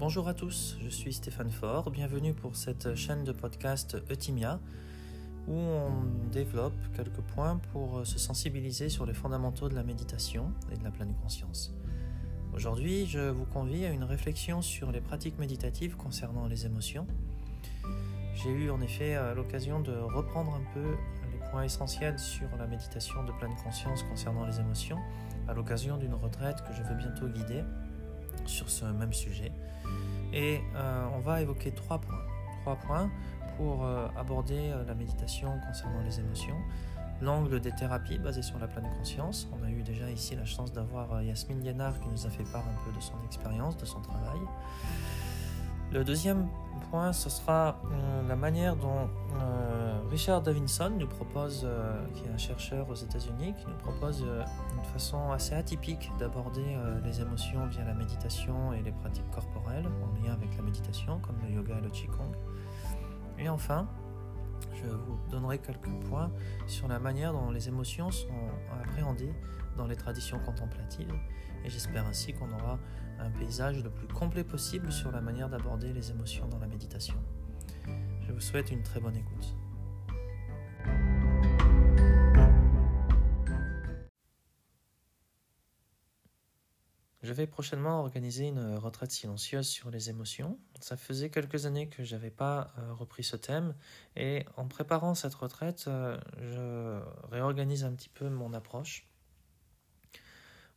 Bonjour à tous, je suis Stéphane Faure, bienvenue pour cette chaîne de podcast Eutimia où on développe quelques points pour se sensibiliser sur les fondamentaux de la méditation et de la pleine conscience. Aujourd'hui, je vous convie à une réflexion sur les pratiques méditatives concernant les émotions. J'ai eu en effet l'occasion de reprendre un peu les points essentiels sur la méditation de pleine conscience concernant les émotions à l'occasion d'une retraite que je vais bientôt guider sur ce même sujet. Et euh, on va évoquer trois points. Trois points pour euh, aborder euh, la méditation concernant les émotions. L'angle des thérapies basées sur la pleine conscience. On a eu déjà ici la chance d'avoir Yasmine Lienard qui nous a fait part un peu de son expérience, de son travail. Le deuxième point, ce sera la manière dont Richard Davinson nous propose, qui est un chercheur aux États-Unis, qui nous propose une façon assez atypique d'aborder les émotions via la méditation et les pratiques corporelles en lien avec la méditation, comme le yoga et le qigong. Et enfin, je vous donnerai quelques points sur la manière dont les émotions sont appréhendées dans les traditions contemplatives et j'espère ainsi qu'on aura un paysage le plus complet possible sur la manière d'aborder les émotions dans la méditation. Je vous souhaite une très bonne écoute. Je vais prochainement organiser une retraite silencieuse sur les émotions. Ça faisait quelques années que je n'avais pas euh, repris ce thème et en préparant cette retraite, euh, je réorganise un petit peu mon approche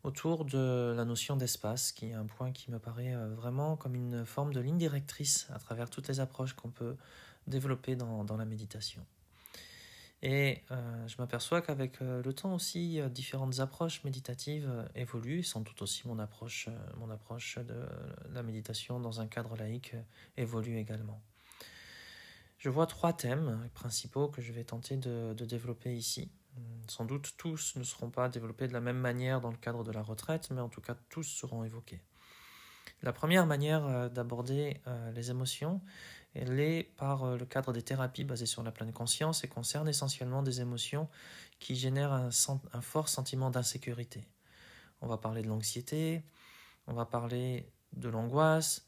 autour de la notion d'espace, qui est un point qui me paraît euh, vraiment comme une forme de ligne directrice à travers toutes les approches qu'on peut développer dans, la méditation. Et euh, je m'aperçois qu'avec euh, le temps aussi, différentes approches méditatives évoluent, sans doute aussi mon approche, mon approche de la méditation dans un cadre laïque évolue également. Je vois trois thèmes principaux que je vais tenter de développer ici. Sans doute tous ne seront pas développés de la même manière dans le cadre de la retraite, mais en tout cas tous seront évoqués. La première manière d'aborder les émotions, elle est par le cadre des thérapies basées sur la pleine conscience et concerne essentiellement des émotions qui génèrent un, fort sentiment d'insécurité. On va parler de l'anxiété, on va parler de l'angoisse,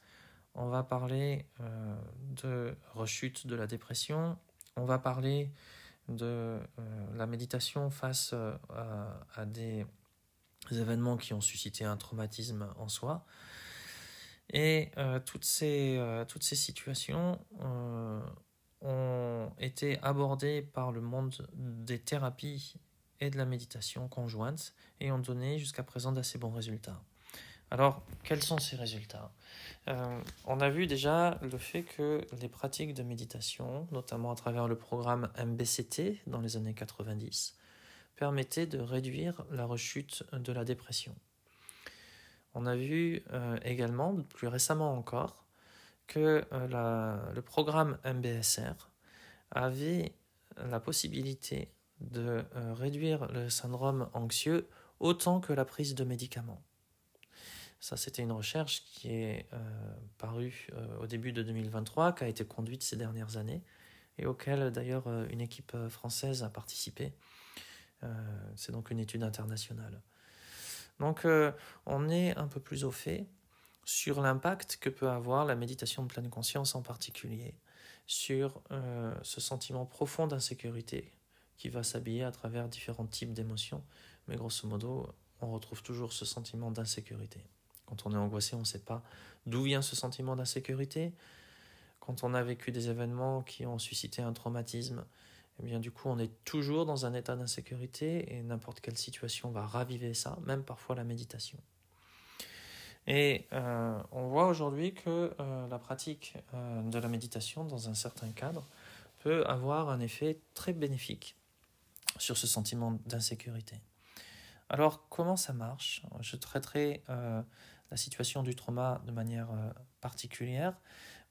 on va parler euh, de rechute de la dépression, on va parler de euh, la méditation face euh, à, des événements qui ont suscité un traumatisme en soi. Et toutes, ces, toutes ces situations ont été abordées par le monde des thérapies et de la méditation conjointe et ont donné jusqu'à présent d'assez bons résultats. Alors, quels sont ces résultats euh, On a vu déjà le fait que les pratiques de méditation, notamment à travers le programme MBCT dans les années 90, permettaient de réduire la rechute de la dépression. On a vu euh, également, plus récemment encore, que euh, le programme MBSR avait la possibilité de réduire le syndrome anxieux autant que la prise de médicaments. Ça, c'était une recherche qui est euh, parue euh, au début de 2023, qui a été conduite ces dernières années, et auquel d'ailleurs euh, une équipe française a participé. C'est donc une étude internationale. Donc on est un peu plus au fait sur l'impact que peut avoir la méditation de pleine conscience en particulier sur ce sentiment profond d'insécurité qui va s'habiller à travers différents types d'émotions. Mais grosso modo, on retrouve toujours ce sentiment d'insécurité. Quand on est angoissé, on ne sait pas d'où vient ce sentiment d'insécurité. Quand on a vécu des événements qui ont suscité un traumatisme, eh bien du coup on est toujours dans un état d'insécurité et n'importe quelle situation va raviver ça, même parfois la méditation. Et euh, on voit aujourd'hui que euh, la pratique euh, de la méditation dans un certain cadre peut avoir un effet très bénéfique sur ce sentiment d'insécurité. Alors comment ça marche? Je traiterai la situation du trauma de manière euh, particulière.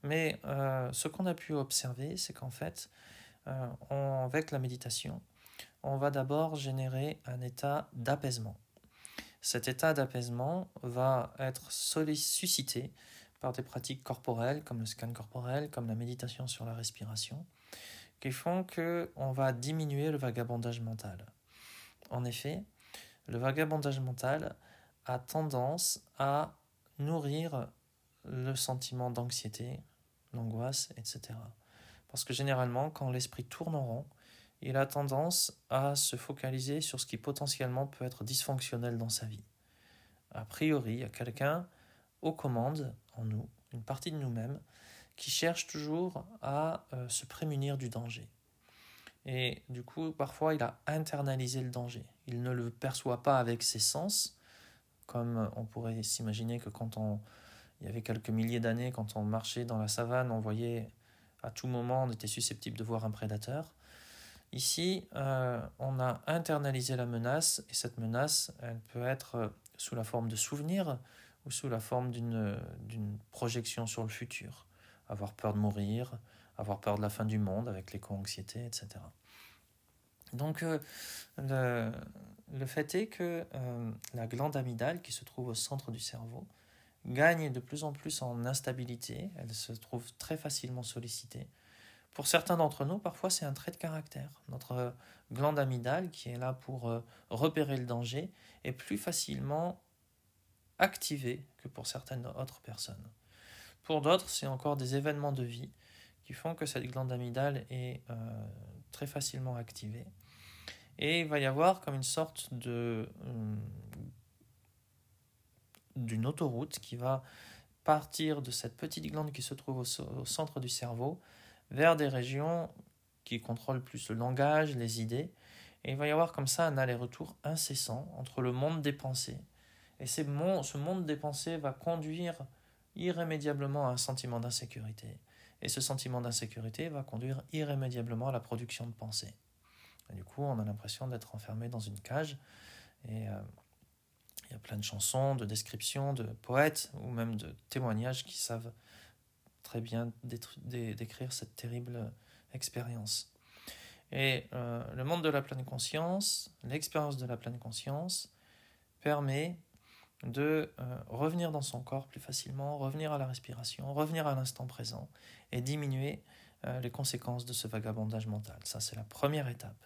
Mais euh, ce qu'on a pu observer, c'est qu'en fait, euh, avec la méditation, on va d'abord générer un état d'apaisement. Cet état d'apaisement va être suscité par des pratiques corporelles comme le scan corporel, comme la méditation sur la respiration, qui font que on va diminuer le vagabondage mental. En effet, le vagabondage mental a tendance à nourrir le sentiment d'anxiété, l'angoisse, etc. Parce que généralement, quand l'esprit tourne en rond, il a tendance à se focaliser sur ce qui potentiellement peut être dysfonctionnel dans sa vie. A priori, il y a quelqu'un aux commandes en nous, une partie de nous-mêmes, qui cherche toujours à euh, se prémunir du danger. Et du coup, parfois, il a internalisé le danger. Il ne le perçoit pas avec ses sens, comme on pourrait s'imaginer que quand on, il y avait quelques milliers d'années, quand on marchait dans la savane, on voyait à tout moment, on était susceptible de voir un prédateur. Ici, euh, on a internalisé la menace, et cette menace, elle peut être sous la forme de souvenirs ou sous la forme d'une projection sur le futur. Avoir peur de mourir, avoir peur de la fin du monde avec l'éco-anxiété, etc. Donc, euh, le, le, fait est que euh, la glande amygdale, qui se trouve au centre du cerveau, gagne de plus en plus en instabilité, elle se trouve très facilement sollicitée. Pour certains d'entre nous, parfois c'est un trait de caractère. Notre glande amygdale, qui est là pour euh, repérer le danger, est plus facilement activée que pour certaines autres personnes. Pour d'autres, c'est encore des événements de vie qui font que cette glande amygdale est euh, très facilement activée. Et il va y avoir comme une sorte de euh, d'une autoroute qui va partir de cette petite glande qui se trouve au, centre du cerveau vers des régions qui contrôlent plus le langage, les idées. Et il va y avoir comme ça un aller-retour incessant entre le monde des pensées. Et ce monde des pensées va conduire irrémédiablement à un sentiment d'insécurité. Et ce sentiment d'insécurité va conduire irrémédiablement à la production de pensées. Du coup, on a l'impression d'être enfermé dans une cage. Et euh, il y a plein de chansons, de descriptions, de poètes ou même de témoignages qui savent très bien décrire cette terrible expérience. Et euh, le monde de la pleine conscience, l'expérience de la pleine conscience, permet de euh, revenir dans son corps plus facilement, revenir à la respiration, revenir à l'instant présent et diminuer les conséquences de ce vagabondage mental. Ça, c'est la première étape.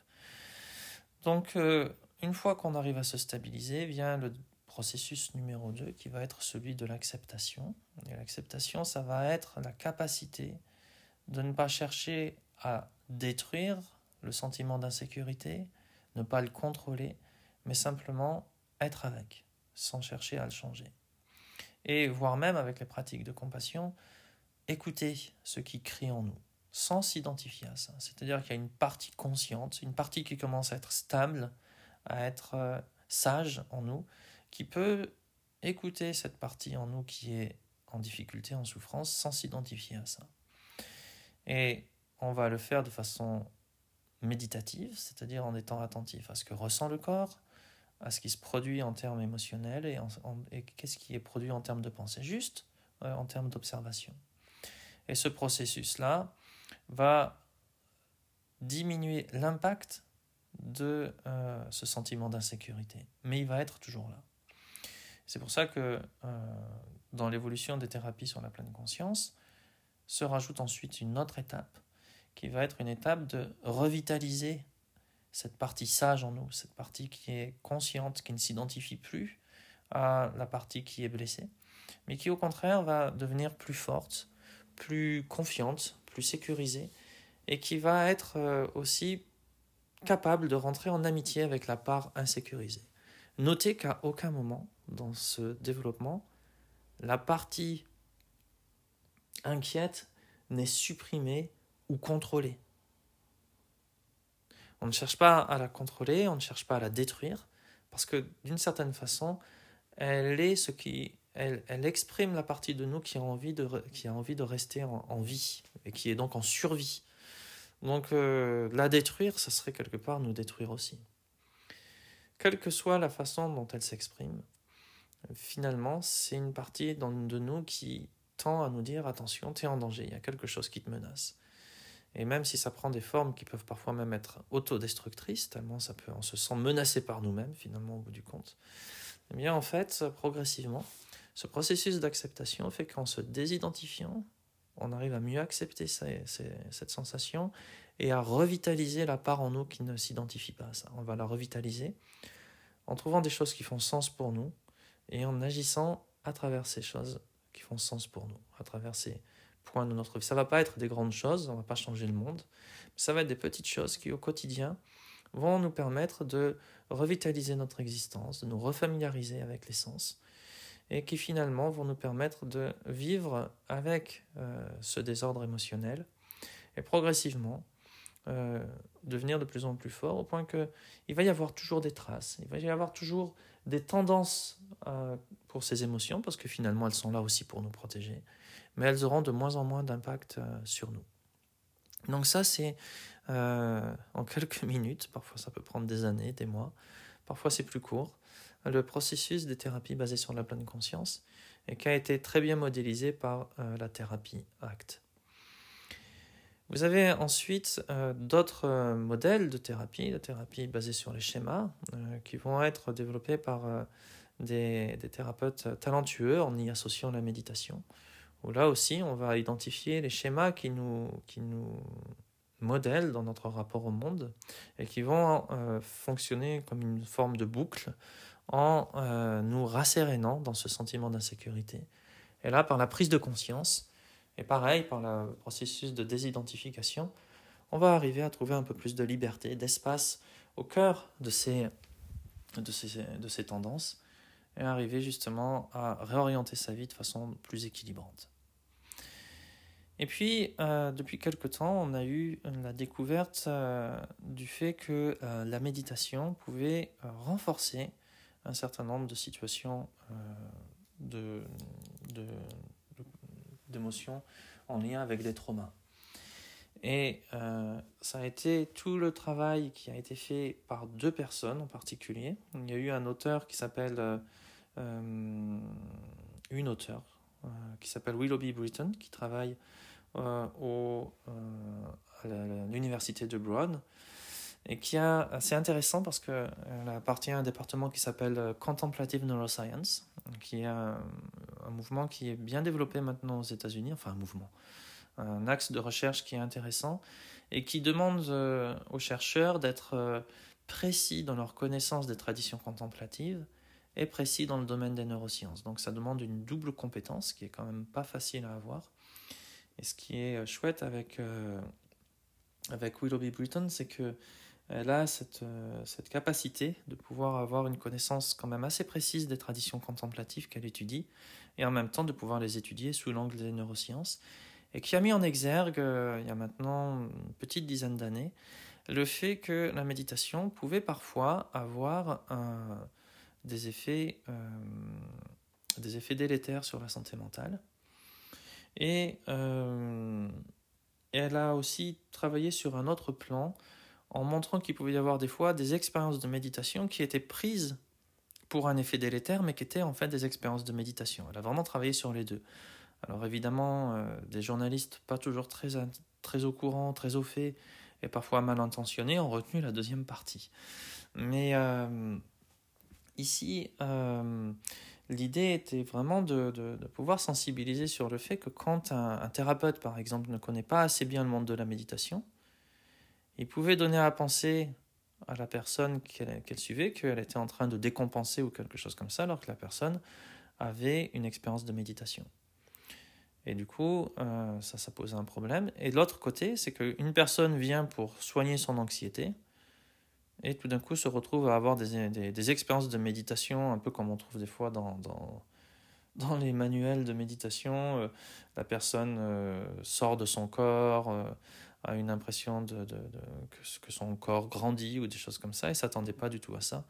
Donc, une fois qu'on arrive à se stabiliser, vient le processus numéro 2 qui va être celui de l'acceptation. Et l'acceptation, ça va être la capacité de ne pas chercher à détruire le sentiment d'insécurité, ne pas le contrôler, mais simplement être avec, sans chercher à le changer. Et voire même avec les pratiques de compassion, écouter ce qui crie en nous, sans s'identifier à ça. C'est-à-dire qu'il y a une partie consciente, une partie qui commence à être stable, à être euh, sage en nous, qui peut écouter cette partie en nous qui est en difficulté, en souffrance, sans s'identifier à ça. Et on va le faire de façon méditative, c'est-à-dire en étant attentif à ce que ressent le corps, à ce qui se produit en termes émotionnels et, qu'est-ce qui est produit en termes de pensée, juste euh, en termes d'observation. Et ce processus-là va diminuer l'impact de euh, ce sentiment d'insécurité, mais il va être toujours là. C'est pour ça que euh, dans l'évolution des thérapies sur la pleine conscience, se rajoute ensuite une autre étape qui va être une étape de revitaliser cette partie sage en nous, cette partie qui est consciente, qui ne s'identifie plus à la partie qui est blessée, mais qui au contraire va devenir plus forte, plus confiante, plus sécurisée, et qui va être euh, aussi capable de rentrer en amitié avec la part insécurisée. Notez qu'à aucun moment, dans ce développement, la partie inquiète n'est supprimée ou contrôlée. On ne cherche pas à la contrôler, on ne cherche pas à la détruire, parce que d'une certaine façon, elle est ce qui, elle, exprime la partie de nous qui a envie de, qui a envie de rester en, vie et qui est donc en survie. Donc euh, la détruire, ce serait quelque part nous détruire aussi. Quelle que soit la façon dont elle s'exprime, finalement, c'est une partie de nous qui tend à nous dire attention, tu es en danger, il y a quelque chose qui te menace. Et même si ça prend des formes qui peuvent parfois même être autodestructrices, tellement ça peut, on se sent menacé par nous-mêmes finalement au bout du compte, eh bien en fait, progressivement, ce processus d'acceptation fait qu'en se désidentifiant, on arrive à mieux accepter cette sensation et à revitaliser la part en nous qui ne s'identifie pas à ça. On va la revitaliser en trouvant des choses qui font sens pour nous, et en agissant à travers ces choses qui font sens pour nous à travers ces points de notre vie. Ça va pas être des grandes choses, on va pas changer le monde, ça va être des petites choses qui au quotidien vont nous permettre de revitaliser notre existence, de nous refamiliariser avec l'essence et qui finalement vont nous permettre de vivre avec euh, ce désordre émotionnel et progressivement euh, devenir de plus en plus fort au point que il va y avoir toujours des traces, il va y avoir toujours des tendances euh, pour ces émotions parce que finalement elles sont là aussi pour nous protéger, mais elles auront de moins en moins d'impact sur nous. Donc ça c'est en quelques minutes, parfois ça peut prendre des années, des mois, parfois c'est plus court le processus des thérapies basées sur la pleine conscience et qui a été très bien modélisé par euh, la thérapie ACT. Vous avez ensuite euh, d'autres euh, modèles de thérapie, de thérapie basée sur les schémas, qui vont être développés par des, des, thérapeutes talentueux en y associant la méditation, où là aussi on va identifier les schémas qui nous, qui nous modèlent dans notre rapport au monde et qui vont fonctionner comme une forme de boucle en euh, nous rassérénant dans ce sentiment d'insécurité. Et là, par la prise de conscience, et pareil, par le processus de désidentification, on va arriver à trouver un peu plus de liberté, d'espace au cœur de ces, de ces, de ces tendances, et arriver justement à réorienter sa vie de façon plus équilibrante. Et puis, euh, depuis quelque temps, on a eu la découverte euh, du fait que la méditation pouvait renforcer un certain nombre de situations euh, d'émotions en lien avec des traumas. Et euh, ça a été tout le travail qui a été fait par deux personnes en particulier. Il y a eu un auteur qui s'appelle, euh, s'appelle Willoughby Britton, qui travaille au, à l'université de Broad et qui a, c'est intéressant parce qu'elle appartient à un département qui s'appelle euh, Contemplative Neuroscience, qui est un, mouvement qui est bien développé maintenant aux États-Unis, enfin un mouvement, un axe de recherche qui est intéressant et qui demande euh, aux chercheurs d'être euh, précis dans leur connaissance des traditions contemplatives et précis dans le domaine des neurosciences. Donc ça demande une double compétence qui est quand même pas facile à avoir. Et ce qui est chouette avec, avec Willoughby Britton, c'est que elle a cette, euh, cette capacité de pouvoir avoir une connaissance quand même assez précise des traditions contemplatives qu'elle étudie, et en même temps de pouvoir les étudier sous l'angle des neurosciences, et qui a mis en exergue, euh, il y a maintenant une petite dizaine d'années, le fait que la méditation pouvait parfois avoir des, effets, euh, des effets délétères sur la santé mentale. Et elle a aussi travaillé sur un autre plan en montrant qu'il pouvait y avoir des fois des expériences de méditation qui étaient prises pour un effet délétère, mais qui étaient en fait des expériences de méditation. Elle a vraiment travaillé sur les deux. Alors évidemment, euh, des journalistes pas toujours très, très au courant, très au fait, et parfois mal intentionnés, ont retenu la deuxième partie. Mais euh, ici, euh, l'idée était vraiment de, de, pouvoir sensibiliser sur le fait que quand un thérapeute, par exemple, ne connaît pas assez bien le monde de la méditation, il pouvait donner à penser à la personne qu'elle suivait qu'elle était en train de décompenser ou quelque chose comme ça, alors que la personne avait une expérience de méditation. Et du coup, euh, ça, ça pose un problème. Et de l'autre côté, c'est qu'une personne vient pour soigner son anxiété, et tout d'un coup se retrouve à avoir des, des, expériences de méditation, un peu comme on trouve des fois dans, dans, dans les manuels de méditation. Euh, la personne euh, sort de son corps, a une impression de, que, son corps grandit ou des choses comme ça, et s'attendait pas du tout à ça.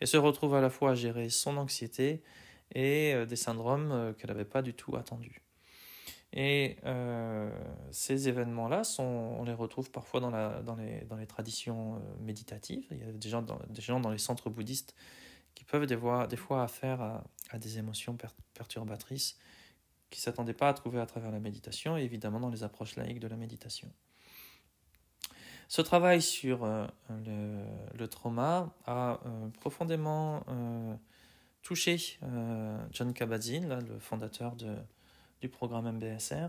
Et se retrouve à la fois à gérer son anxiété et euh, des syndromes euh, qu'elle n'avait pas du tout attendus. Et euh, ces événements-là, on les retrouve parfois dans, dans, les, dans les traditions méditatives. Il y a des gens dans, des gens dans les centres bouddhistes qui peuvent des fois, des fois affaire à, à des émotions perturbatrices qui ne s'attendaient pas à trouver à travers la méditation, et évidemment dans les approches laïques de la méditation. Ce travail sur euh, le, trauma a euh, profondément euh, touché John Kabat-Zinn, le fondateur du programme MBSR.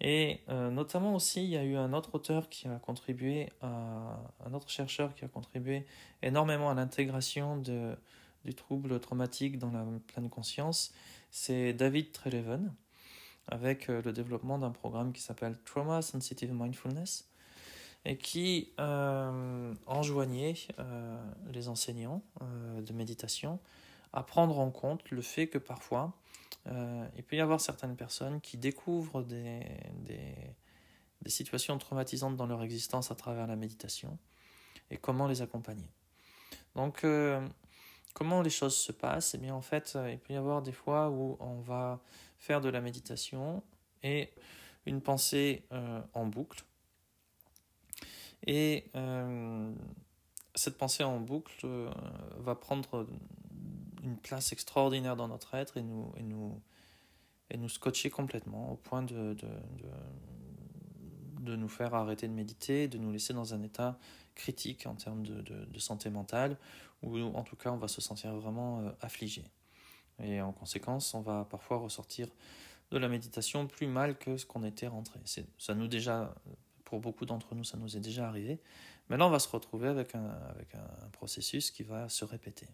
Et notamment aussi, il y a eu un autre auteur qui a contribué, un autre chercheur qui a contribué énormément à l'intégration du trouble traumatique dans la pleine conscience, c'est David Treleven. avec le développement d'un programme qui s'appelle Trauma Sensitive Mindfulness et qui enjoignait les enseignants de méditation à prendre en compte le fait que parfois il peut y avoir certaines personnes qui découvrent des, des, situations traumatisantes dans leur existence à travers la méditation et comment les accompagner. Donc, euh, comment les choses se passent? Eh bien, en fait, euh, il peut y avoir des fois où on va faire de la méditation et une pensée euh, en boucle. Et cette pensée en boucle va prendre une place extraordinaire dans notre être et nous, et nous, et nous scotcher complètement au point de, de, de nous faire arrêter de méditer, de nous laisser dans un état critique en termes de, de, santé mentale, ou en tout cas on va se sentir vraiment euh, affligé. Et en conséquence, on va parfois ressortir de la méditation plus mal que ce qu'on était rentré. Ça nous déjà, pour beaucoup d'entre nous, ça nous est déjà arrivé. Mais là, on va se retrouver avec un, processus qui va se répéter.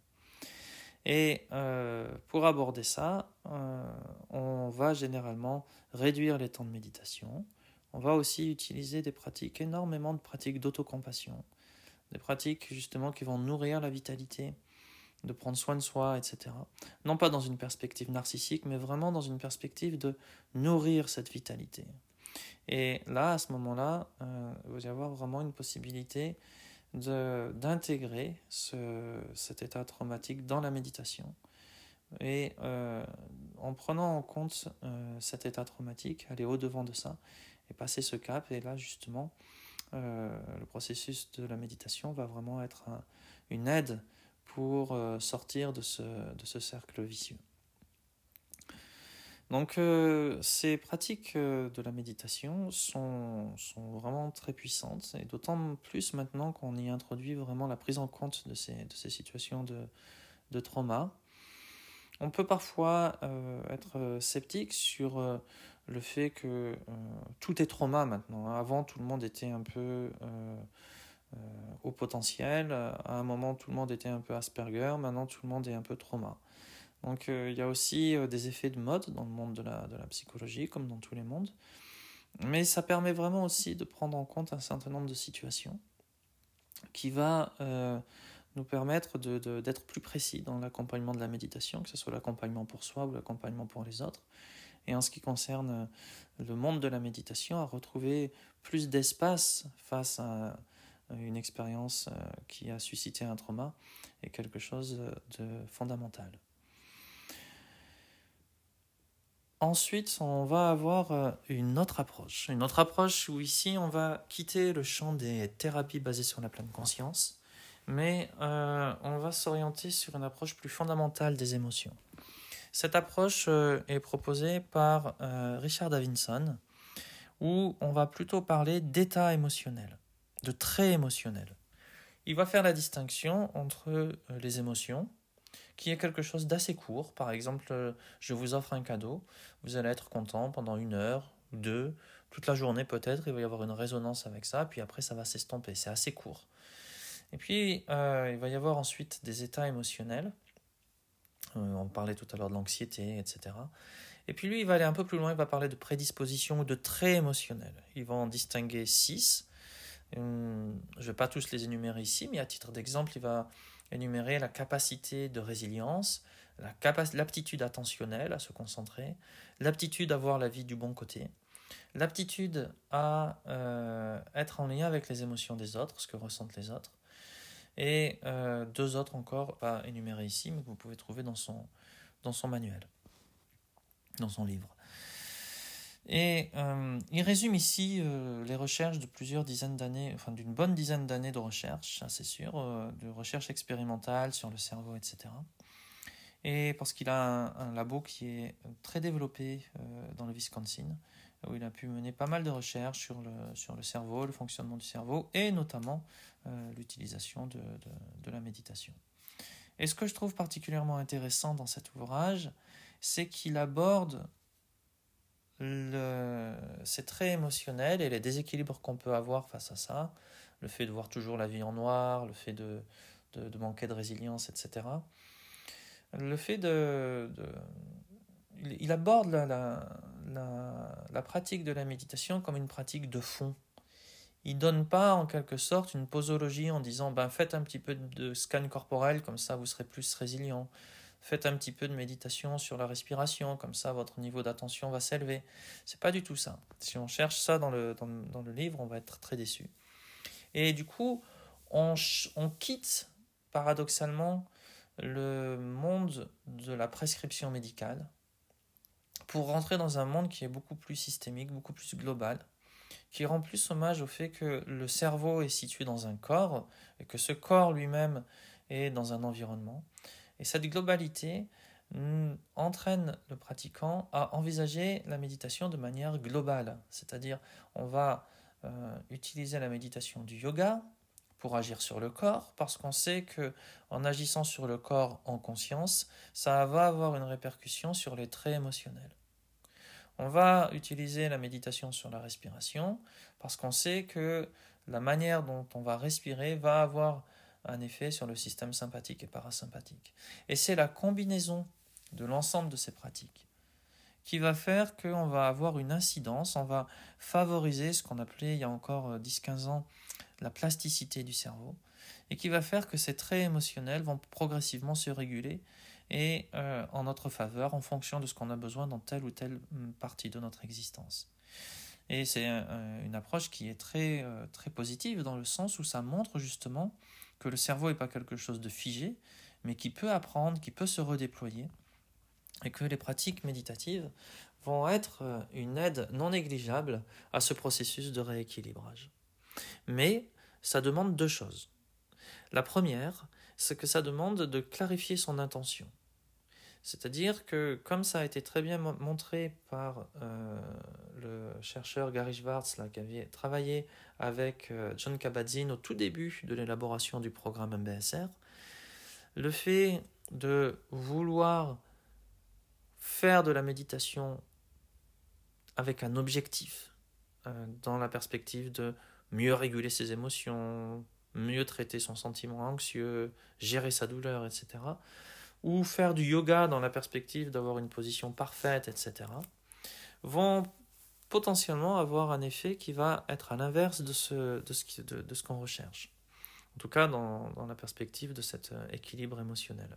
Et euh, pour aborder ça, euh, on va généralement réduire les temps de méditation, on va aussi utiliser des pratiques, énormément de pratiques d'autocompassion, des pratiques justement qui vont nourrir la vitalité, de prendre soin de soi, etc. Non pas dans une perspective narcissique, mais vraiment dans une perspective de nourrir cette vitalité. Et là, à ce moment-là, euh, va y avoir vraiment une possibilité d'intégrer ce, cet état traumatique dans la méditation. Et euh, en prenant en compte euh, cet état traumatique, aller au-devant de ça, passer ce cap. Et là, justement, le processus de la méditation va vraiment être une aide pour sortir de ce, de ce cercle vicieux. Donc euh, ces pratiques de la méditation sont, vraiment très puissantes, et d'autant plus maintenant qu'on y introduit vraiment la prise en compte de ces, situations de, de trauma. On peut parfois être sceptique sur le fait que euh, tout est trauma maintenant. Avant, tout le monde était un peu euh, euh, au potentiel. À un moment, tout le monde était un peu Asperger. Maintenant, tout le monde est un peu trauma. Donc, il y a aussi des effets de mode dans le monde de la, psychologie, comme dans tous les mondes. Mais ça permet vraiment aussi de prendre en compte un certain nombre de situations qui va nous permettre d'être plus précis dans l'accompagnement de la méditation, que ce soit l'accompagnement pour soi ou l'accompagnement pour les autres et en ce qui concerne euh, le monde de la méditation, à retrouver plus d'espace face à une expérience euh, qui a suscité un trauma est quelque chose de fondamental. Ensuite, on va avoir euh, une autre approche. Une autre approche où ici, on va quitter le champ des thérapies basées sur la pleine conscience, mais on va s'orienter sur une approche plus fondamentale des émotions. Cette approche euh, est proposée par euh, Richard Davidson, où on va plutôt parler d'état émotionnel, de traits émotionnels. Il va faire la distinction entre euh, les émotions, qui est quelque chose d'assez court. Par exemple, je vous offre un cadeau, vous allez être content pendant une heure, deux, toute la journée peut-être, il va y avoir une résonance avec ça, puis après ça va s'estomper, c'est assez court. Et puis, il va y avoir ensuite des états émotionnels euh, on parlait tout à l'heure de l'anxiété, etc. Et puis lui, il va aller un peu plus loin, il va parler de prédisposition ou de traits émotionnels. Il va en distinguer six. Hum, je ne vais pas tous les énumérer ici, mais à titre d'exemple, il va énumérer la capacité de résilience, l'aptitude attentionnelle à se concentrer, l'aptitude à voir la vie du bon côté, l'aptitude à euh, être en lien avec les émotions des autres, ce que ressentent les autres, et euh, deux autres encore, pas énumérés ici, mais que vous pouvez trouver dans son, dans son manuel, dans son livre. Et euh, il résume ici euh, les recherches de plusieurs dizaines d'années, enfin d'une bonne dizaine d'années de recherche, c'est sûr, de recherche expérimentale sur le cerveau, etc. Et parce qu'il a un, un, labo qui est très développé dans le Wisconsin, où il a pu mener pas mal de recherches sur le, sur le cerveau, le fonctionnement du cerveau, et notamment euh, l'utilisation de, de, la méditation. Et ce que je trouve particulièrement intéressant dans cet ouvrage, c'est qu'il aborde le, ces traits émotionnels et les déséquilibres qu'on peut avoir face à ça, le fait de voir toujours la vie en noir, le fait de, de manquer de résilience, etc. Le fait de, il, aborde la, la, la, pratique de la méditation comme une pratique de fond. Il donne pas en quelque sorte une posologie en disant ben, faites un petit peu de scan corporel, comme ça vous serez plus résilient. Faites un petit peu de méditation sur la respiration, comme ça votre niveau d'attention va s'élever. C'est pas du tout ça. Si on cherche ça dans le, dans, le livre, on va être très déçu. Et du coup, on, on quitte paradoxalement le monde de la prescription médicale pour rentrer dans un monde qui est beaucoup plus systémique, beaucoup plus global, qui rend plus hommage au fait que le cerveau est situé dans un corps et que ce corps lui-même est dans un environnement. Et cette globalité entraîne le pratiquant à envisager la méditation de manière globale, c'est-à-dire on va euh, utiliser la méditation du yoga, pour agir sur le corps, parce qu'on sait que en agissant sur le corps en conscience, ça va avoir une répercussion sur les traits émotionnels. On va utiliser la méditation sur la respiration, parce qu'on sait que la manière dont on va respirer va avoir un effet sur le système sympathique et parasympathique. Et c'est la combinaison de l'ensemble de ces pratiques qui va faire qu'on va avoir une incidence, on va favoriser ce qu'on appelait il y a encore 10-15 ans la plasticité du cerveau, et qui va faire que ces traits émotionnels vont progressivement se réguler et euh, en notre faveur en fonction de ce qu'on a besoin dans telle ou telle hum, partie de notre existence. Et c'est euh, une approche qui est très, euh, très positive dans le sens où ça montre justement que le cerveau n'est pas quelque chose de figé, mais qui peut apprendre, qui peut se redéployer, et que les pratiques méditatives vont être une aide non négligeable à ce processus de rééquilibrage. Mais ça demande deux choses. La première, c'est que ça demande de clarifier son intention. C'est-à-dire que, comme ça a été très bien montré par euh, le chercheur Gary Schwartz, qui avait travaillé avec euh, John Kabat-Zinn au tout début de l'élaboration du programme MBSR, le fait de vouloir faire de la méditation avec un objectif, euh, dans la perspective de mieux réguler ses émotions, mieux traiter son sentiment anxieux, gérer sa douleur, etc. Ou faire du yoga dans la perspective d'avoir une position parfaite, etc. vont potentiellement avoir un effet qui va être à l'inverse de ce, de ce, qu'on recherche. En tout cas, dans, dans, la perspective de cet euh, équilibre émotionnel.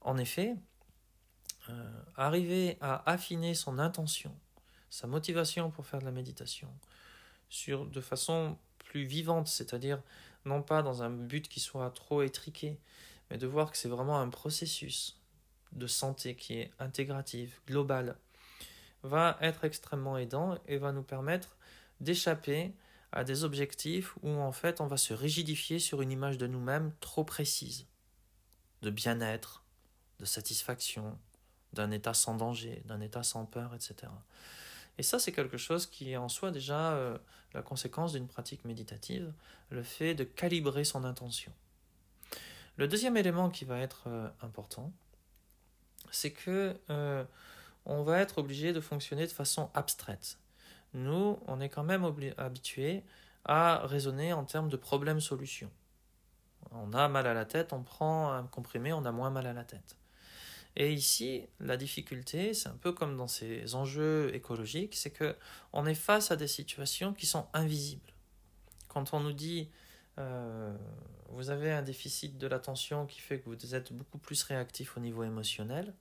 En effet, euh, arriver à affiner son intention, sa motivation pour faire de la méditation, sur, de façon plus vivante, c'est-à-dire non pas dans un but qui soit trop étriqué, mais de voir que c'est vraiment un processus de santé qui est intégratif, global, va être extrêmement aidant et va nous permettre d'échapper à des objectifs où en fait on va se rigidifier sur une image de nous-mêmes trop précise, de bien-être, de satisfaction, d'un état sans danger, d'un état sans peur, etc. Et ça, c'est quelque chose qui est en soi déjà euh, la conséquence d'une pratique méditative, le fait de calibrer son intention. Le deuxième élément qui va être euh, important, c'est que euh, on va être obligé de fonctionner de façon abstraite. Nous, on est quand même habitués à raisonner en termes de problème-solution. On a mal à la tête, on prend un comprimé, on a moins mal à la tête. Et ici, la difficulté, c'est un peu comme dans ces enjeux écologiques, c'est que on est face à des situations qui sont invisibles. Quand on nous dit euh, vous avez un déficit de l'attention qui fait que vous êtes beaucoup plus réactif au niveau émotionnel,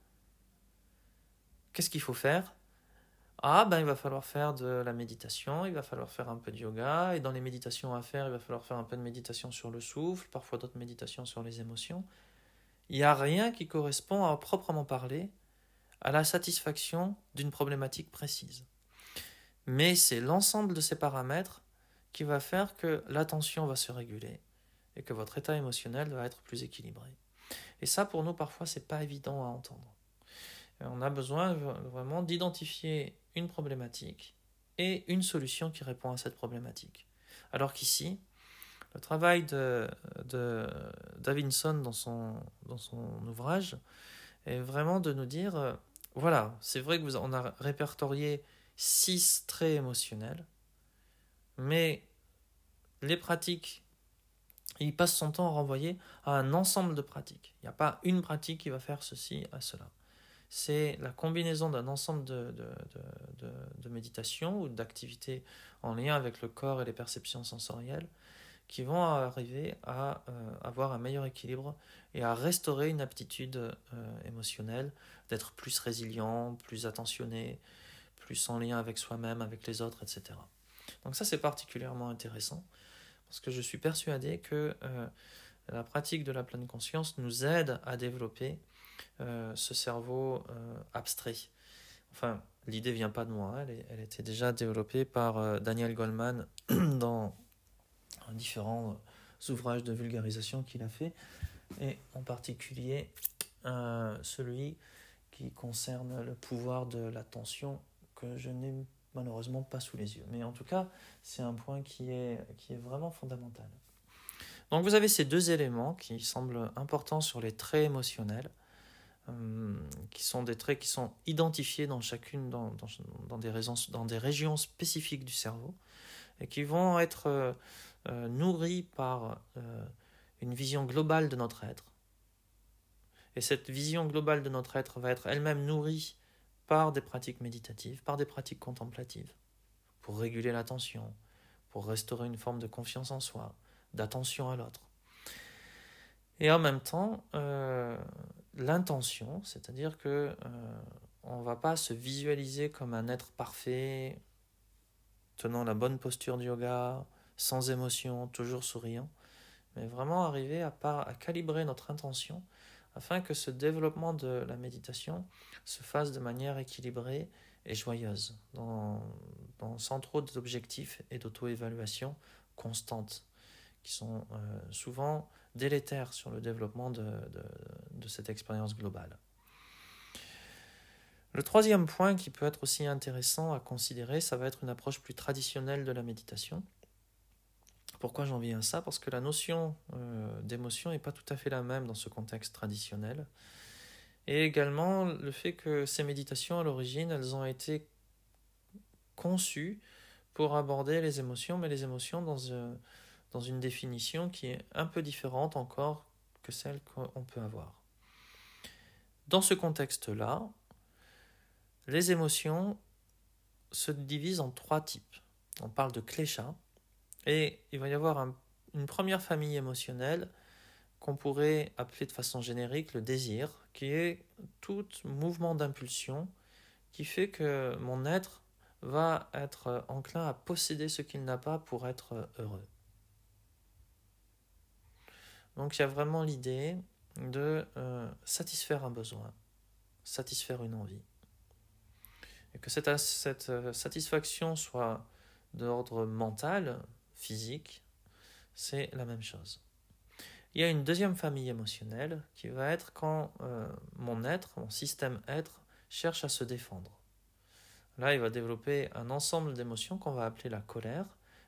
qu'est-ce qu'il faut faire? Ah, ben il va falloir faire de la méditation, il va falloir faire un peu de yoga, et dans les méditations à faire, il va falloir faire un peu de méditation sur le souffle, parfois d'autres méditations sur les émotions. Il n'y a rien qui correspond à proprement parler à la satisfaction d'une problématique précise. Mais c'est l'ensemble de ces paramètres qui va faire que l'attention va se réguler et que votre état émotionnel va être plus équilibré. Et ça, pour nous, parfois, c'est pas évident à entendre. on a besoin vraiment d'identifier une problématique et une solution qui répond à cette problématique. Alors qu'ici, le travail de, de Davinson dans son, ouvrage est vraiment de nous dire, euh, voilà, c'est vrai que vous, a répertorié six traits émotionnels, mais les pratiques, il passe son temps à renvoyer à un ensemble de pratiques. Il n'y a pas une pratique qui va faire ceci à cela. c'est la combinaison d'un ensemble de, de, méditations ou d'activités en lien avec le corps et les perceptions sensorielles qui vont arriver à euh, avoir un meilleur équilibre et à restaurer une aptitude euh, émotionnelle, d'être plus résilient, plus attentionné, plus en lien avec soi-même, avec les autres, etc. Donc ça c'est particulièrement intéressant parce que je suis persuadé que euh, la pratique de la pleine conscience nous aide à développer ce cerveau abstrait. Enfin, l'idée vient pas de moi, hein, elle, elle, était déjà développée par Daniel Goldman dans différents euh, ouvrages de vulgarisation qu'il a fait, et en particulier euh, celui qui concerne le pouvoir de l'attention que je n'ai malheureusement pas sous les yeux. Mais en tout cas, c'est un point qui est, qui est vraiment fondamental. Donc vous avez ces deux éléments qui semblent importants sur les traits émotionnels, euh, qui sont des traits qui sont identifiés dans chacune, dans, dans, des, raisons, dans des régions spécifiques du cerveau, et qui vont être euh, nourri par euh, une vision globale de notre être. Et cette vision globale de notre être va être elle-même nourrie par des pratiques méditatives, par des pratiques contemplatives, pour réguler l'attention, pour restaurer une forme de confiance en soi, d'attention à l'autre. Et en même temps, euh, l'intention, c'est-à-dire que on ne va pas se visualiser comme un être parfait, tenant la bonne posture du yoga, sans émotion, toujours souriant, mais vraiment arriver à, à calibrer notre intention afin que ce développement de la méditation se fasse de manière équilibrée et joyeuse, sans trop d'objectifs et d'auto-évaluation constante, qui sont euh, souvent délétères sur le développement de cette expérience globale. Le troisième point qui peut être aussi intéressant à considérer, ça va être une approche plus traditionnelle de la méditation, pourquoi j'en viens à ça Parce que la notion euh, d'émotion n'est pas tout à fait la même dans ce contexte traditionnel. Et également le fait que ces méditations, à l'origine, elles ont été conçues pour aborder les émotions, mais les émotions dans, euh, dans une définition qui est un peu différente encore que celle qu'on peut avoir. Dans ce contexte-là, les émotions se divisent en trois types. On parle de klesha, et il va y avoir une première famille émotionnelle qu'on pourrait appeler de façon générique le désir, qui est tout mouvement d'impulsion qui fait que mon être va être enclin à posséder ce qu'il n'a pas pour être heureux. Donc il y a vraiment l'idée de euh, satisfaire un besoin, satisfaire une envie. Et que cette, euh, satisfaction soit d'ordre mental, physique, c'est la même chose. Il y a une deuxième famille émotionnelle qui va être quand euh, mon être, mon système être, cherche à se défendre. Là, il va développer un ensemble d'émotions qu'on va appeler la colère,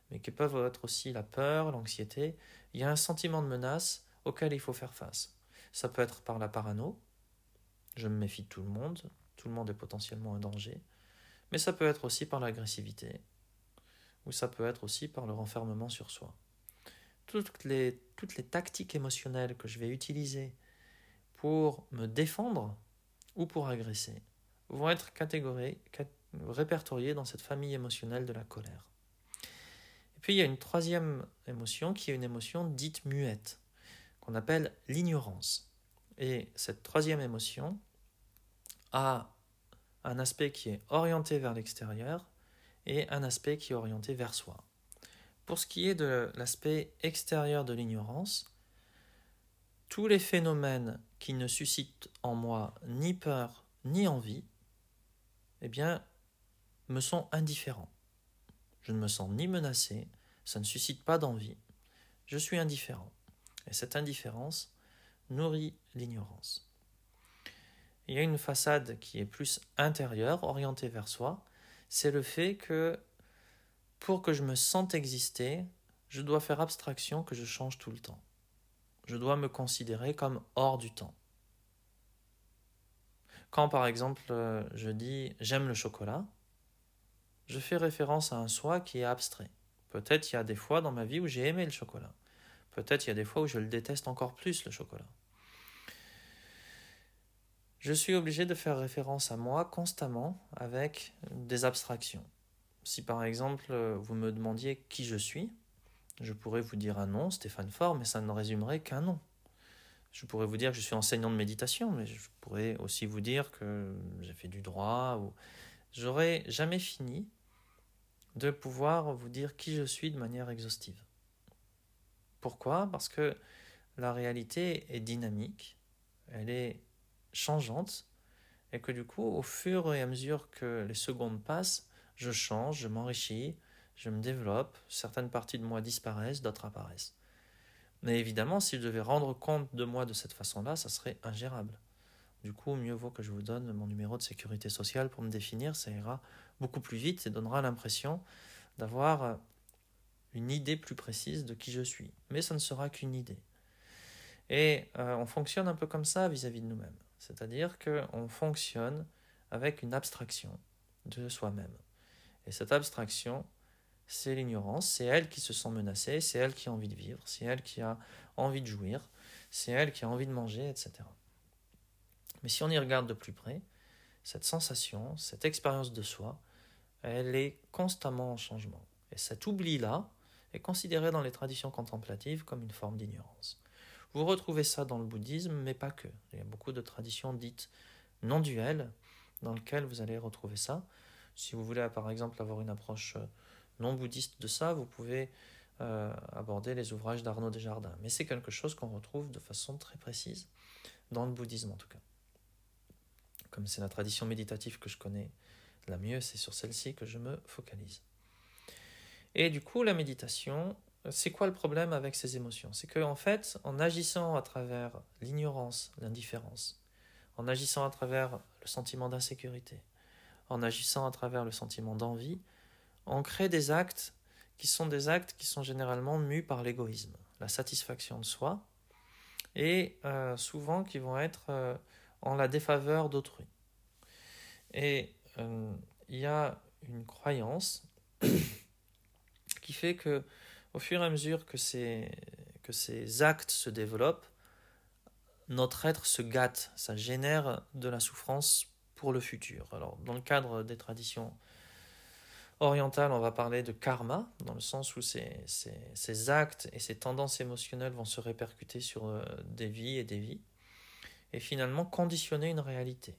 mais qui peuvent être aussi la peur, l'anxiété. Il y a un sentiment de menace auquel il faut faire face. Ça peut être par la parano, je me méfie de tout le monde, tout le monde est potentiellement un danger, mais ça peut être aussi par l'agressivité, ou ça peut être aussi par le renfermement sur soi. Toutes les, tactiques émotionnelles que je vais utiliser pour me défendre ou pour agresser vont être répertoriées dans cette famille émotionnelle de la colère. Et puis il y a une troisième émotion qui est une émotion dite muette, qu'on appelle l'ignorance. Et cette troisième émotion a un aspect qui est orienté vers l'extérieur et un aspect qui est orienté vers soi. Pour ce qui est de l'aspect extérieur de l'ignorance, tous les phénomènes qui ne suscitent en moi ni peur ni envie, eh bien, me sont indifférents. Je ne me sens ni menacé, ça ne suscite pas d'envie. Je suis indifférent. Et cette indifférence nourrit l'ignorance. Il y a une façade qui est plus intérieure, orientée vers soi, c'est le fait que pour que je me sente exister, je dois faire abstraction que je change tout le temps. Je dois me considérer comme hors du temps. Quand par exemple euh, je dis j'aime le chocolat, je fais référence à un soi qui est abstrait. Peut-être il y a des fois dans ma vie où j'ai aimé le chocolat. Peut-être il y a des fois où je le déteste encore plus le chocolat. Je suis obligé de faire référence à moi constamment avec des abstractions. Si par exemple vous me demandiez qui je suis, je pourrais vous dire un nom, Stéphane Faure, mais ça ne résumerait qu'un nom. Je pourrais vous dire que je suis enseignant de méditation, mais je pourrais aussi vous dire que j'ai fait du droit. Ou... J'aurais jamais fini de pouvoir vous dire qui je suis de manière exhaustive. Pourquoi? Parce que la réalité est dynamique, elle est changeante, et que du coup, au fur et à mesure que les secondes passent, je change, je m'enrichis, je me développe, certaines parties de moi disparaissent, d'autres apparaissent. Mais évidemment, si je devais rendre compte de moi de cette façon-là, ça serait ingérable. Du coup, mieux vaut que je vous donne mon numéro de sécurité sociale pour me définir, ça ira beaucoup plus vite et donnera l'impression d'avoir euh, une idée plus précise de qui je suis. Mais ça ne sera qu'une idée. Et euh, on fonctionne un peu comme ça vis-à-vis -vis de nous-mêmes. C'est-à-dire qu'on fonctionne avec une abstraction de soi-même. Et cette abstraction, c'est l'ignorance, c'est elle qui se sent menacée, c'est elle qui a envie de vivre, c'est elle qui a envie de jouir, c'est elle qui a envie de manger, etc. Mais si on y regarde de plus près, cette sensation, cette expérience de soi, elle est constamment en changement. Et cet oubli-là est considéré dans les traditions contemplatives comme une forme d'ignorance. Vous retrouvez ça dans le bouddhisme, mais pas que. Il y a beaucoup de traditions dites non duelles dans lesquelles vous allez retrouver ça. Si vous voulez, par exemple, avoir une approche euh, non bouddhiste de ça, vous pouvez euh, aborder les ouvrages d'Arnaud Desjardins. Mais c'est quelque chose qu'on retrouve de façon très précise, dans le bouddhisme en tout cas. Comme c'est la tradition méditative que je connais la mieux, c'est sur celle-ci que je me focalise. Et du coup, la méditation, c'est quoi le problème avec ces émotions? C'est qu'en en fait, en agissant à travers l'ignorance, l'indifférence, en agissant à travers le sentiment d'insécurité, en agissant à travers le sentiment d'envie, on crée des actes qui sont des actes qui sont généralement mus par l'égoïsme, la satisfaction de soi, et euh, souvent qui vont être euh, en la défaveur d'autrui. Et euh, il y a une croyance qui fait que au fur et à mesure que ces, que ces actes se développent, notre être se gâte, ça génère de la souffrance pour le futur. Alors, dans le cadre des traditions orientale, on va parler de karma, dans le sens où ces, ces, actes et ces tendances émotionnelles vont se répercuter sur euh, des vies et des vies, et finalement conditionner une réalité.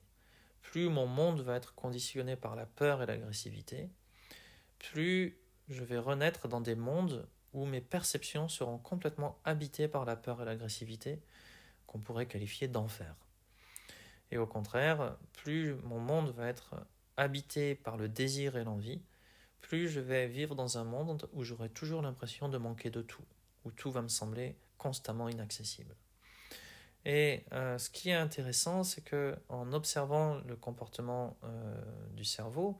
Plus mon monde va être conditionné par la peur et l'agressivité, plus je vais renaître dans des mondes où mes perceptions seront complètement habitées par la peur et l'agressivité, qu'on pourrait qualifier d'enfer. Et au contraire, plus mon monde va être habité par le désir et l'envie, plus je vais vivre dans un monde où j'aurai toujours l'impression de manquer de tout, où tout va me sembler constamment inaccessible. Et euh, ce qui est intéressant, c'est que en observant le comportement euh, du cerveau,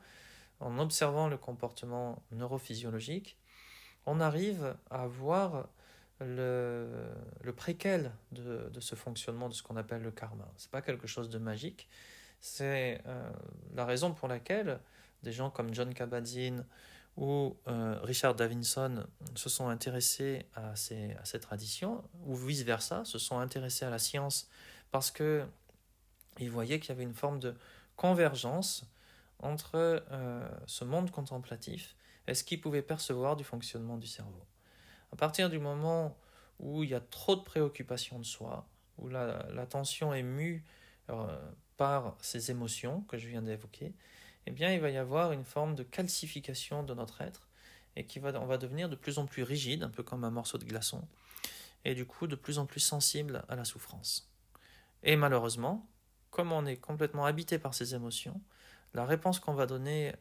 en observant le comportement neurophysiologique, on arrive à voir le, préquel de, ce fonctionnement de ce qu'on appelle le karma. Ce n'est pas quelque chose de magique, c'est euh, la raison pour laquelle des gens comme John Kabat-Zinn ou euh, Richard Davidson se sont intéressés à ces, à ces traditions, ou vice-versa, se sont intéressés à la science parce que ils voyaient qu'il y avait une forme de convergence entre euh, ce monde contemplatif et ce qu'ils pouvaient percevoir du fonctionnement du cerveau. À partir du moment où il y a trop de préoccupations de soi, où l'attention est mue euh, par ces émotions que je viens d'évoquer, eh bien, il va y avoir une forme de calcification de notre être et qui on va devenir de plus en plus rigide, un peu comme un morceau de glaçon, et du coup de plus en plus sensible à la souffrance. Et malheureusement, comme on est complètement habité par ces émotions, la réponse qu'on va donner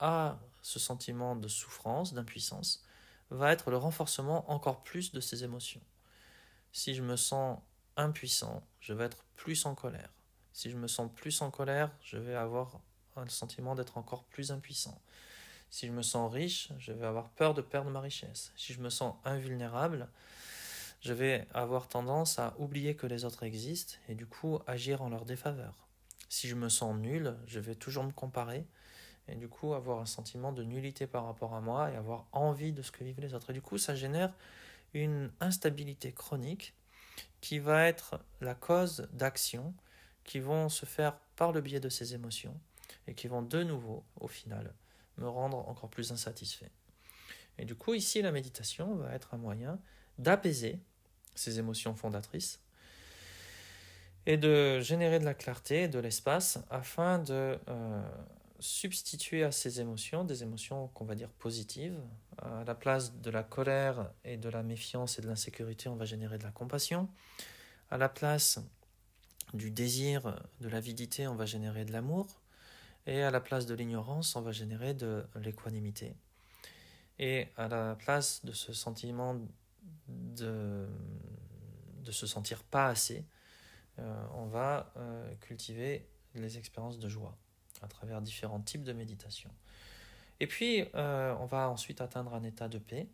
à ce sentiment de souffrance, d'impuissance, va être le renforcement encore plus de ces émotions. Si je me sens impuissant, je vais être plus en colère. Si je me sens plus en colère, je vais avoir le sentiment d'être encore plus impuissant. Si je me sens riche, je vais avoir peur de perdre ma richesse. Si je me sens invulnérable, je vais avoir tendance à oublier que les autres existent et du coup agir en leur défaveur. Si je me sens nul, je vais toujours me comparer et du coup avoir un sentiment de nullité par rapport à moi et avoir envie de ce que vivent les autres. Et du coup, ça génère une instabilité chronique qui va être la cause d'actions qui vont se faire par le biais de ces émotions et qui vont de nouveau, au final, me rendre encore plus insatisfait. Et du coup, ici, la méditation va être un moyen d'apaiser ces émotions fondatrices et de générer de la clarté, de l'espace, afin de euh, substituer à ces émotions des émotions qu'on va dire positives. À la place de la colère et de la méfiance et de l'insécurité, on va générer de la compassion. À la place du désir, de l'avidité, on va générer de l'amour. Et à la place de l'ignorance, on va générer de l'équanimité. Et à la place de ce sentiment de, de se sentir pas assez, euh, on va euh, cultiver les expériences de joie à travers différents types de méditation. Et puis, euh, on va ensuite atteindre un état de paix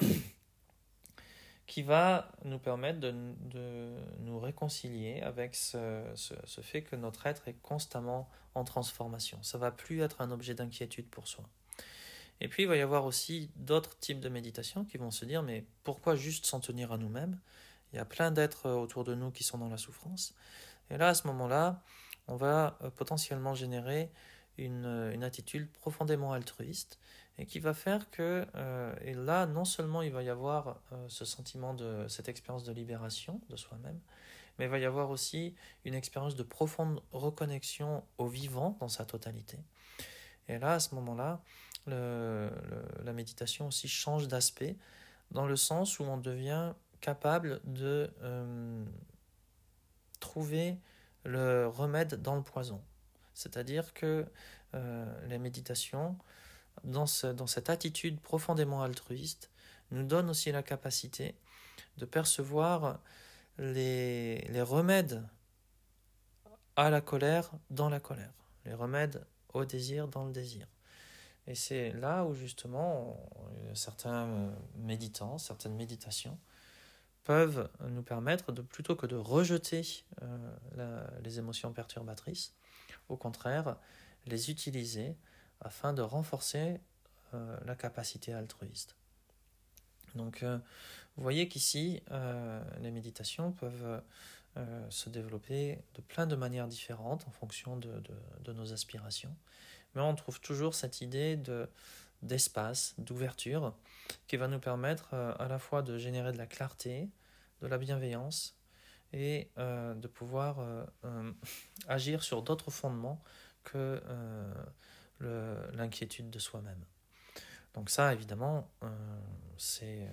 qui va nous permettre de, nous réconcilier avec ce, ce, fait que notre être est constamment en transformation. Ça va plus être un objet d'inquiétude pour soi. Et puis il va y avoir aussi d'autres types de méditation qui vont se dire mais pourquoi juste s'en tenir à nous-mêmes? Il y a plein d'êtres autour de nous qui sont dans la souffrance. Et là, à ce moment-là, on va euh, potentiellement générer une, une attitude profondément altruiste et qui va faire que, euh, et là, non seulement il va y avoir euh, ce sentiment de cette expérience de libération de soi-même, mais il va y avoir aussi une expérience de profonde reconnexion au vivant dans sa totalité. Et là, à ce moment-là, la méditation aussi change d'aspect, dans le sens où on devient capable de euh, trouver le remède dans le poison. C'est-à-dire que la méditation dans, dans cette attitude profondément altruiste, nous donne aussi la capacité de percevoir les, les remèdes à la colère dans la colère, les remèdes au désir dans le désir. Et c'est là où justement certains méditants, certaines méditations peuvent nous permettre de plutôt que de rejeter euh, les émotions perturbatrices, au contraire, les utiliser afin de renforcer euh, la capacité altruiste. Donc, euh, vous voyez qu'ici, les méditations peuvent se développer de plein de manières différentes en fonction de, nos aspirations. Mais on trouve toujours cette idée de, d'espace, d'ouverture, qui va nous permettre à la fois de générer de la clarté, de la bienveillance et de pouvoir agir sur d'autres fondements que l'inquiétude de soi-même. Donc ça, évidemment, euh, c'est euh,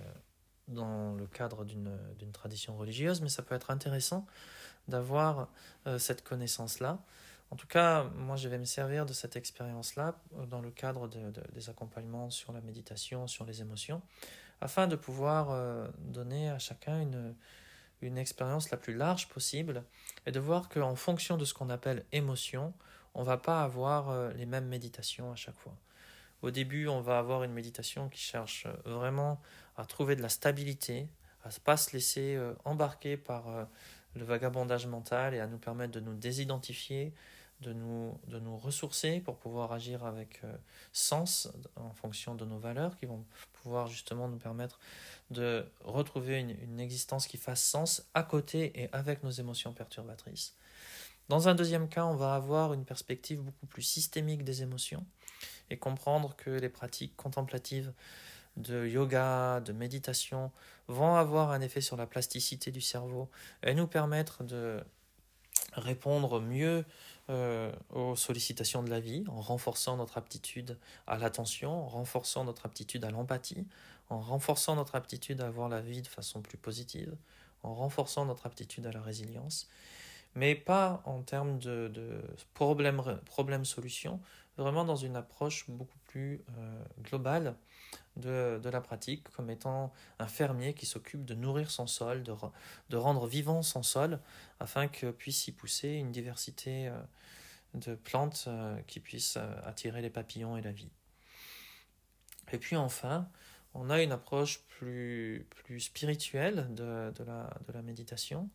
dans le cadre d'une tradition religieuse, mais ça peut être intéressant d'avoir euh, cette connaissance-là. En tout cas, moi, je vais me servir de cette expérience-là dans le cadre de, des accompagnements sur la méditation, sur les émotions, afin de pouvoir donner à chacun une, une expérience la plus large possible et de voir qu'en fonction de ce qu'on appelle émotion, on va pas avoir euh, les mêmes méditations à chaque fois. Au début, on va avoir une méditation qui cherche euh, vraiment à trouver de la stabilité, à ne pas se laisser euh, embarquer par le vagabondage mental et à nous permettre de nous désidentifier, de nous, de nous ressourcer pour pouvoir agir avec sens en fonction de nos valeurs qui vont pouvoir justement nous permettre de retrouver une, une existence qui fasse sens à côté et avec nos émotions perturbatrices. Dans un deuxième cas, on va avoir une perspective beaucoup plus systémique des émotions et comprendre que les pratiques contemplatives de yoga, de méditation vont avoir un effet sur la plasticité du cerveau et nous permettre de répondre mieux euh, aux sollicitations de la vie en renforçant notre aptitude à l'attention, en renforçant notre aptitude à l'empathie, en renforçant notre aptitude à voir la vie de façon plus positive, en renforçant notre aptitude à la résilience mais pas en termes de, de problème-solution, vraiment dans une approche beaucoup plus euh, globale de, de, la pratique, comme étant un fermier qui s'occupe de nourrir son sol, de, de, rendre vivant son sol, afin que puisse y pousser une diversité euh, de plantes euh, qui puissent attirer les papillons et la vie. Et puis enfin, on a une approche plus, plus spirituelle de, de, la, de la méditation,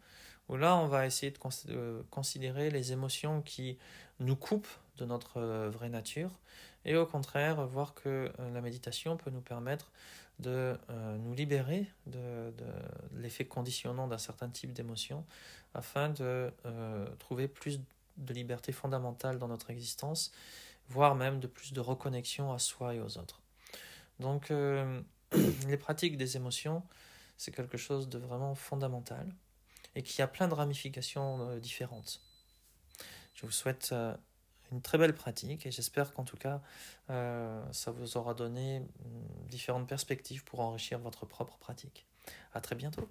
là, on va essayer de considérer les émotions qui nous coupent de notre euh, vraie nature, et au contraire, voir que euh, la méditation peut nous permettre de nous libérer de, l'effet conditionnant d'un certain type d'émotion afin de trouver plus de liberté fondamentale dans notre existence, voire même de plus de reconnexion à soi et aux autres. Donc les pratiques des émotions, c'est quelque chose de vraiment fondamental et qui a plein de ramifications différentes. Je vous souhaite euh, une très belle pratique et j'espère qu'en tout cas, euh, ça vous aura donné mm, différentes perspectives pour enrichir votre propre pratique. À très bientôt.